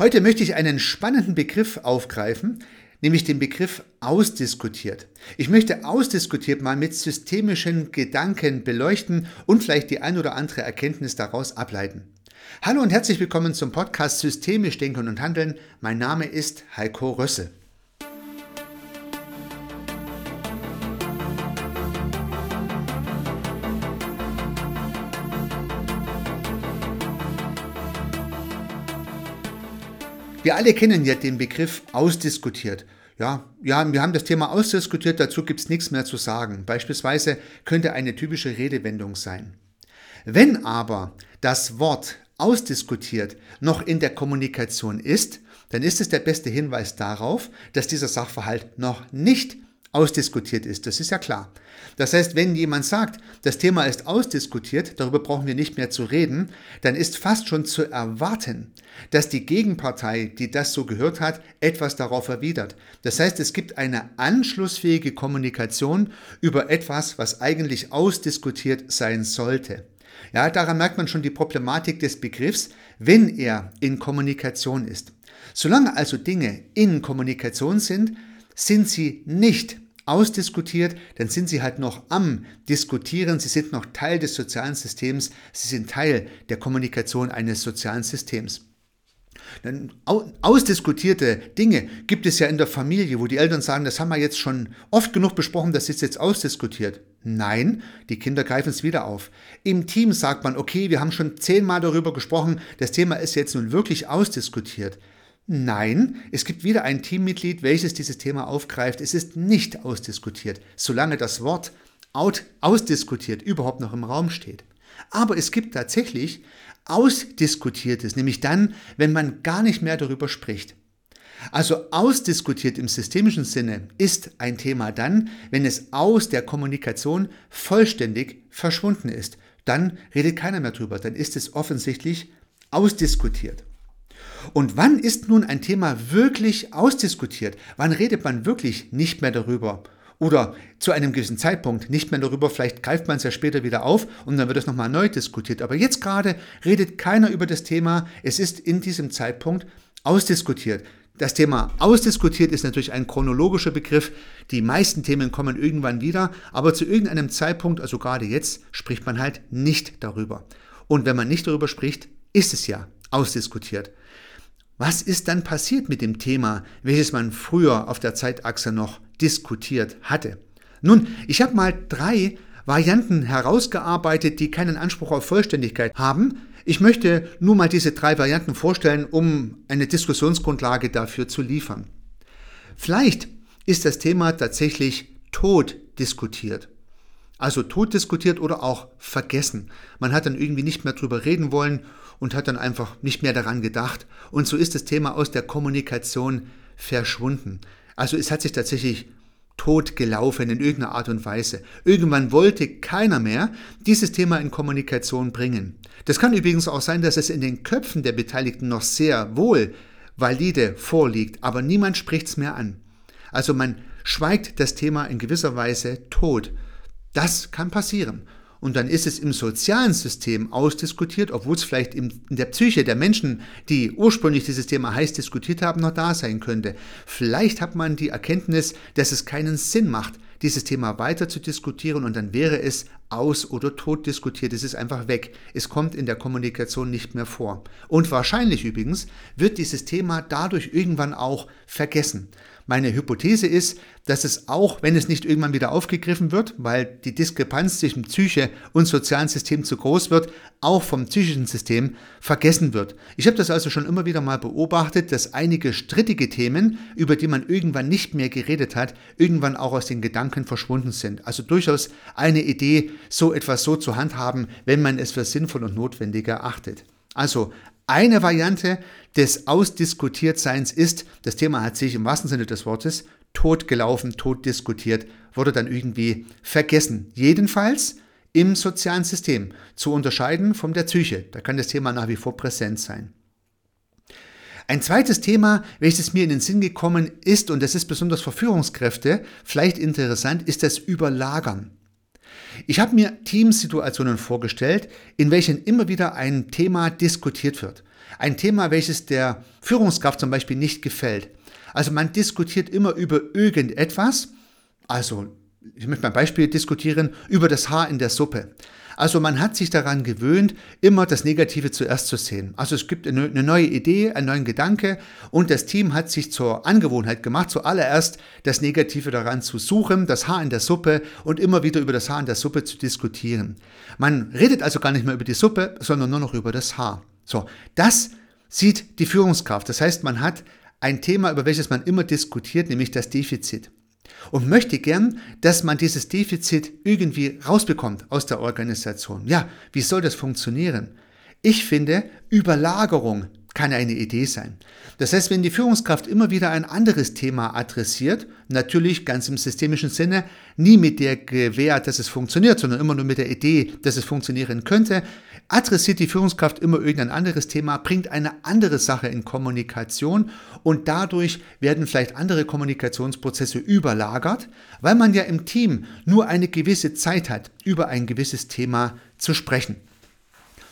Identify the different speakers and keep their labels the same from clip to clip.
Speaker 1: Heute möchte ich einen spannenden Begriff aufgreifen, nämlich den Begriff ausdiskutiert. Ich möchte ausdiskutiert mal mit systemischen Gedanken beleuchten und vielleicht die ein oder andere Erkenntnis daraus ableiten. Hallo und herzlich willkommen zum Podcast Systemisch Denken und Handeln. Mein Name ist Heiko Rösse. Wir alle kennen ja den Begriff ausdiskutiert. Ja, ja, wir haben das Thema ausdiskutiert, dazu gibt es nichts mehr zu sagen. Beispielsweise könnte eine typische Redewendung sein. Wenn aber das Wort ausdiskutiert noch in der Kommunikation ist, dann ist es der beste Hinweis darauf, dass dieser Sachverhalt noch nicht ausdiskutiert ist. Das ist ja klar. Das heißt, wenn jemand sagt, das Thema ist ausdiskutiert, darüber brauchen wir nicht mehr zu reden, dann ist fast schon zu erwarten, dass die Gegenpartei, die das so gehört hat, etwas darauf erwidert. Das heißt, es gibt eine anschlussfähige Kommunikation über etwas, was eigentlich ausdiskutiert sein sollte. Ja, daran merkt man schon die Problematik des Begriffs, wenn er in Kommunikation ist. Solange also Dinge in Kommunikation sind, sind sie nicht ausdiskutiert, dann sind sie halt noch am Diskutieren, sie sind noch Teil des sozialen Systems, sie sind Teil der Kommunikation eines sozialen Systems. Denn ausdiskutierte Dinge gibt es ja in der Familie, wo die Eltern sagen, das haben wir jetzt schon oft genug besprochen, das ist jetzt ausdiskutiert. Nein, die Kinder greifen es wieder auf. Im Team sagt man, okay, wir haben schon zehnmal darüber gesprochen, das Thema ist jetzt nun wirklich ausdiskutiert. Nein, es gibt wieder ein Teammitglied, welches dieses Thema aufgreift. Es ist nicht ausdiskutiert, solange das Wort out, ausdiskutiert überhaupt noch im Raum steht. Aber es gibt tatsächlich Ausdiskutiertes, nämlich dann, wenn man gar nicht mehr darüber spricht. Also ausdiskutiert im systemischen Sinne ist ein Thema dann, wenn es aus der Kommunikation vollständig verschwunden ist. Dann redet keiner mehr drüber, dann ist es offensichtlich ausdiskutiert. Und wann ist nun ein Thema wirklich ausdiskutiert? Wann redet man wirklich nicht mehr darüber? Oder zu einem gewissen Zeitpunkt nicht mehr darüber, vielleicht greift man es ja später wieder auf und dann wird es nochmal neu diskutiert. Aber jetzt gerade redet keiner über das Thema, es ist in diesem Zeitpunkt ausdiskutiert. Das Thema ausdiskutiert ist natürlich ein chronologischer Begriff. Die meisten Themen kommen irgendwann wieder, aber zu irgendeinem Zeitpunkt, also gerade jetzt, spricht man halt nicht darüber. Und wenn man nicht darüber spricht, ist es ja ausdiskutiert. Was ist dann passiert mit dem Thema, welches man früher auf der Zeitachse noch diskutiert hatte? Nun, ich habe mal drei Varianten herausgearbeitet, die keinen Anspruch auf Vollständigkeit haben. Ich möchte nur mal diese drei Varianten vorstellen, um eine Diskussionsgrundlage dafür zu liefern. Vielleicht ist das Thema tatsächlich tot diskutiert. Also tot diskutiert oder auch vergessen. Man hat dann irgendwie nicht mehr drüber reden wollen und hat dann einfach nicht mehr daran gedacht. Und so ist das Thema aus der Kommunikation verschwunden. Also es hat sich tatsächlich tot gelaufen in irgendeiner Art und Weise. Irgendwann wollte keiner mehr dieses Thema in Kommunikation bringen. Das kann übrigens auch sein, dass es in den Köpfen der Beteiligten noch sehr wohl valide vorliegt, aber niemand spricht es mehr an. Also man schweigt das Thema in gewisser Weise tot. Das kann passieren. Und dann ist es im sozialen System ausdiskutiert, obwohl es vielleicht in der Psyche der Menschen, die ursprünglich dieses Thema heiß diskutiert haben, noch da sein könnte. Vielleicht hat man die Erkenntnis, dass es keinen Sinn macht, dieses Thema weiter zu diskutieren und dann wäre es aus- oder tot diskutiert. Es ist einfach weg. Es kommt in der Kommunikation nicht mehr vor. Und wahrscheinlich übrigens wird dieses Thema dadurch irgendwann auch vergessen. Meine Hypothese ist, dass es auch, wenn es nicht irgendwann wieder aufgegriffen wird, weil die Diskrepanz zwischen Psyche und sozialen System zu groß wird, auch vom psychischen System vergessen wird. Ich habe das also schon immer wieder mal beobachtet, dass einige strittige Themen, über die man irgendwann nicht mehr geredet hat, irgendwann auch aus den Gedanken verschwunden sind. Also durchaus eine Idee, so etwas so zu handhaben, wenn man es für sinnvoll und notwendig erachtet. Also eine Variante des Ausdiskutiertseins ist, das Thema hat sich im wahrsten Sinne des Wortes totgelaufen, tot diskutiert, wurde dann irgendwie vergessen. Jedenfalls im sozialen System zu unterscheiden von der Psyche. Da kann das Thema nach wie vor präsent sein. Ein zweites Thema, welches mir in den Sinn gekommen ist, und das ist besonders für Führungskräfte vielleicht interessant, ist das Überlagern. Ich habe mir Teamsituationen vorgestellt, in welchen immer wieder ein Thema diskutiert wird. Ein Thema, welches der Führungskraft zum Beispiel nicht gefällt. Also man diskutiert immer über irgendetwas. Also ich möchte mal ein Beispiel diskutieren über das Haar in der Suppe. Also man hat sich daran gewöhnt, immer das Negative zuerst zu sehen. Also es gibt eine, neue Idee, einen neuen Gedanke und das Team hat sich zur Angewohnheit gemacht, zuallererst das Negative daran zu suchen, das Haar in der Suppe und immer wieder über das Haar in der Suppe zu diskutieren. Man redet also gar nicht mehr über die Suppe, sondern nur noch über das Haar. So, das sieht die Führungskraft. Das heißt, man hat ein Thema, über welches man immer diskutiert, nämlich das Defizit und möchte gern, dass man dieses Defizit irgendwie rausbekommt aus der Organisation. Ja, wie soll das funktionieren? Ich finde, Überlagerung kann eine Idee sein. Das heißt, wenn die Führungskraft immer wieder ein anderes Thema adressiert, natürlich ganz im systemischen Sinne, nie mit der Gewähr, dass es funktioniert, sondern immer nur mit der Idee, dass es funktionieren könnte, adressiert die Führungskraft immer irgendein anderes Thema, bringt eine andere Sache in Kommunikation und dadurch werden vielleicht andere Kommunikationsprozesse überlagert, weil man ja im Team nur eine gewisse Zeit hat, über ein gewisses Thema zu sprechen.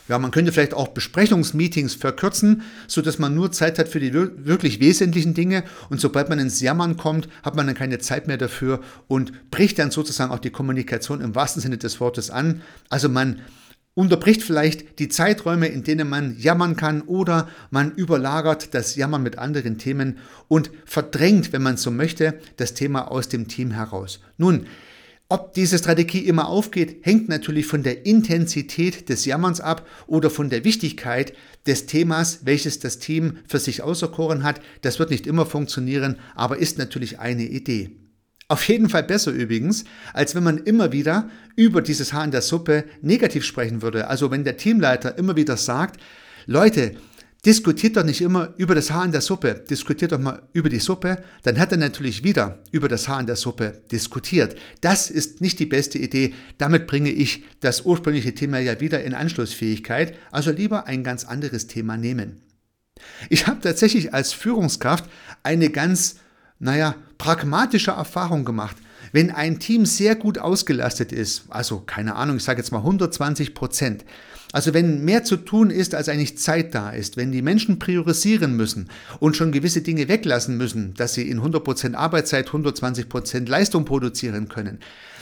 Speaker 1: Ja, man könnte vielleicht auch Besprechungsmeetings verkürzen, so dass man nur Zeit hat für die wirklich wesentlichen Dinge und sobald man ins Jammern kommt, hat man dann keine Zeit mehr dafür und bricht dann sozusagen auch die Kommunikation im wahrsten Sinne des Wortes an. Also man unterbricht vielleicht die Zeiträume, in denen man jammern kann oder man überlagert das Jammern mit anderen Themen und verdrängt, wenn man so möchte, das Thema aus dem Team heraus. Nun, ob diese Strategie immer aufgeht, hängt natürlich von der Intensität des Jammerns ab oder von der Wichtigkeit des Themas, welches das Team für sich auserkoren hat. Das wird nicht immer funktionieren, aber ist natürlich eine Idee. Auf jeden Fall besser übrigens, als wenn man immer wieder über dieses Haar in der Suppe negativ sprechen würde. Also wenn der Teamleiter immer wieder sagt, Leute, Diskutiert doch nicht immer über das Haar in der Suppe, diskutiert doch mal über die Suppe, dann hat er natürlich wieder über das Haar in der Suppe diskutiert. Das ist nicht die beste Idee, damit bringe ich das ursprüngliche Thema ja wieder in Anschlussfähigkeit, also lieber ein ganz anderes Thema nehmen. Ich habe tatsächlich als Führungskraft eine ganz, naja, pragmatische Erfahrung gemacht. Wenn ein Team sehr gut ausgelastet ist, also keine Ahnung, ich sage jetzt mal 120 Prozent, also wenn mehr zu tun ist, als eigentlich Zeit da ist, wenn die Menschen priorisieren müssen und schon gewisse Dinge weglassen müssen, dass sie in 100 Prozent Arbeitszeit 120 Prozent Leistung produzieren können,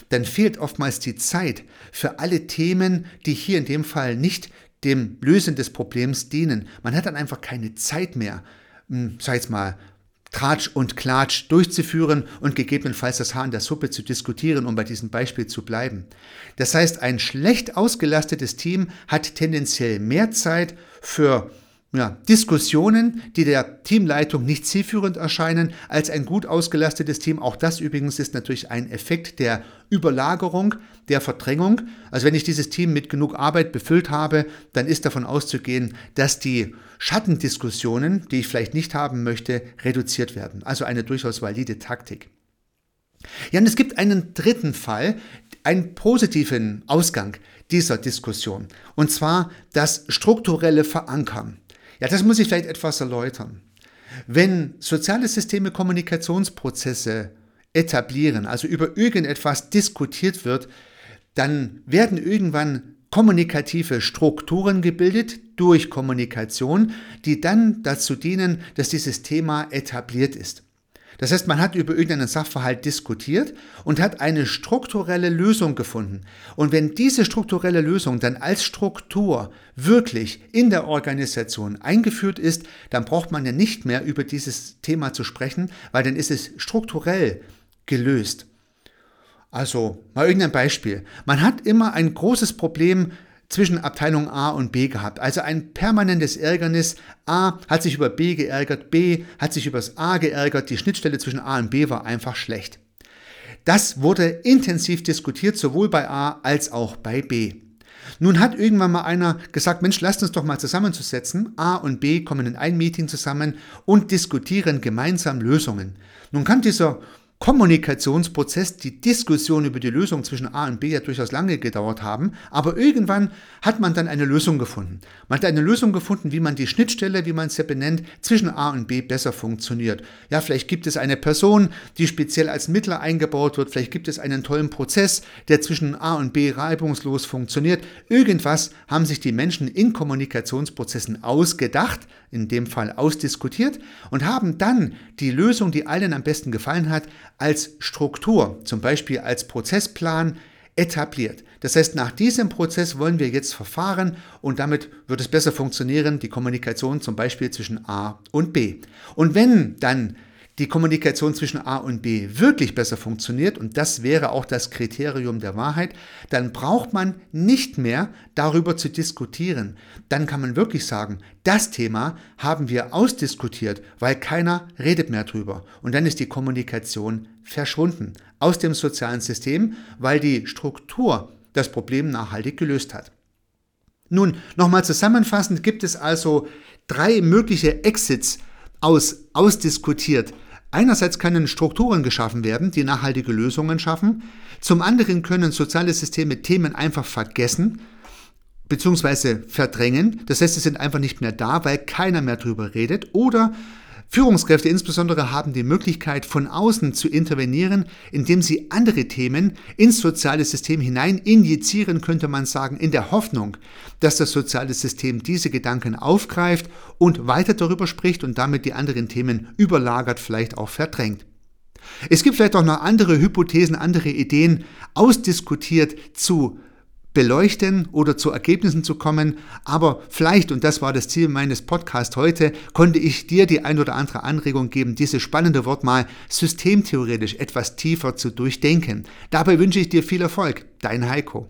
Speaker 1: dann fehlt oftmals die Zeit für alle Themen, die hier in dem Fall nicht dem Lösen des Problems dienen. Man hat dann einfach keine Zeit mehr, hm, sag ich mal, Tratsch und Klatsch durchzuführen und gegebenenfalls das Haar in der Suppe zu diskutieren, um bei diesem Beispiel zu bleiben. Das heißt, ein schlecht ausgelastetes Team hat tendenziell mehr Zeit für ja, Diskussionen, die der Teamleitung nicht zielführend erscheinen, als ein gut ausgelastetes Team. Auch das übrigens ist natürlich ein Effekt der Überlagerung, der Verdrängung. Also wenn ich dieses Team mit genug Arbeit befüllt habe, dann ist davon auszugehen, dass die Schattendiskussionen, die ich vielleicht nicht haben möchte, reduziert werden. Also eine durchaus valide Taktik. Ja, und es gibt einen dritten Fall, einen positiven Ausgang dieser Diskussion, und zwar das strukturelle Verankern. Ja, das muss ich vielleicht etwas erläutern. Wenn soziale Systeme Kommunikationsprozesse etablieren, also über irgendetwas diskutiert wird, dann werden irgendwann kommunikative Strukturen gebildet durch Kommunikation, die dann dazu dienen, dass dieses Thema etabliert ist. Das heißt, man hat über irgendeinen Sachverhalt diskutiert und hat eine strukturelle Lösung gefunden. Und wenn diese strukturelle Lösung dann als Struktur wirklich in der Organisation eingeführt ist, dann braucht man ja nicht mehr über dieses Thema zu sprechen, weil dann ist es strukturell gelöst. Also mal irgendein Beispiel. Man hat immer ein großes Problem zwischen Abteilung A und B gehabt. Also ein permanentes Ärgernis. A hat sich über B geärgert, B hat sich über das A geärgert. Die Schnittstelle zwischen A und B war einfach schlecht. Das wurde intensiv diskutiert, sowohl bei A als auch bei B. Nun hat irgendwann mal einer gesagt, Mensch, lasst uns doch mal zusammenzusetzen. A und B kommen in ein Meeting zusammen und diskutieren gemeinsam Lösungen. Nun kann dieser Kommunikationsprozess, die Diskussion über die Lösung zwischen A und B ja durchaus lange gedauert haben, aber irgendwann hat man dann eine Lösung gefunden. Man hat eine Lösung gefunden, wie man die Schnittstelle, wie man es ja benennt, zwischen A und B besser funktioniert. Ja, vielleicht gibt es eine Person, die speziell als Mittler eingebaut wird, vielleicht gibt es einen tollen Prozess, der zwischen A und B reibungslos funktioniert. Irgendwas haben sich die Menschen in Kommunikationsprozessen ausgedacht, in dem Fall ausdiskutiert und haben dann die Lösung, die allen am besten gefallen hat, als Struktur, zum Beispiel als Prozessplan, etabliert. Das heißt, nach diesem Prozess wollen wir jetzt verfahren und damit wird es besser funktionieren, die Kommunikation zum Beispiel zwischen A und B. Und wenn dann die Kommunikation zwischen A und B wirklich besser funktioniert, und das wäre auch das Kriterium der Wahrheit, dann braucht man nicht mehr darüber zu diskutieren. Dann kann man wirklich sagen, das Thema haben wir ausdiskutiert, weil keiner redet mehr drüber. Und dann ist die Kommunikation verschwunden aus dem sozialen System, weil die Struktur das Problem nachhaltig gelöst hat. Nun, nochmal zusammenfassend gibt es also drei mögliche Exits aus ausdiskutiert Einerseits können Strukturen geschaffen werden, die nachhaltige Lösungen schaffen. Zum anderen können soziale Systeme Themen einfach vergessen bzw. verdrängen. Das heißt, sie sind einfach nicht mehr da, weil keiner mehr drüber redet. Oder Führungskräfte insbesondere haben die Möglichkeit, von außen zu intervenieren, indem sie andere Themen ins soziale System hinein injizieren, könnte man sagen, in der Hoffnung, dass das soziale System diese Gedanken aufgreift und weiter darüber spricht und damit die anderen Themen überlagert, vielleicht auch verdrängt. Es gibt vielleicht auch noch andere Hypothesen, andere Ideen ausdiskutiert zu beleuchten oder zu Ergebnissen zu kommen. Aber vielleicht, und das war das Ziel meines Podcasts heute, konnte ich dir die ein oder andere Anregung geben, dieses spannende Wort mal systemtheoretisch etwas tiefer zu durchdenken. Dabei wünsche ich dir viel Erfolg. Dein Heiko.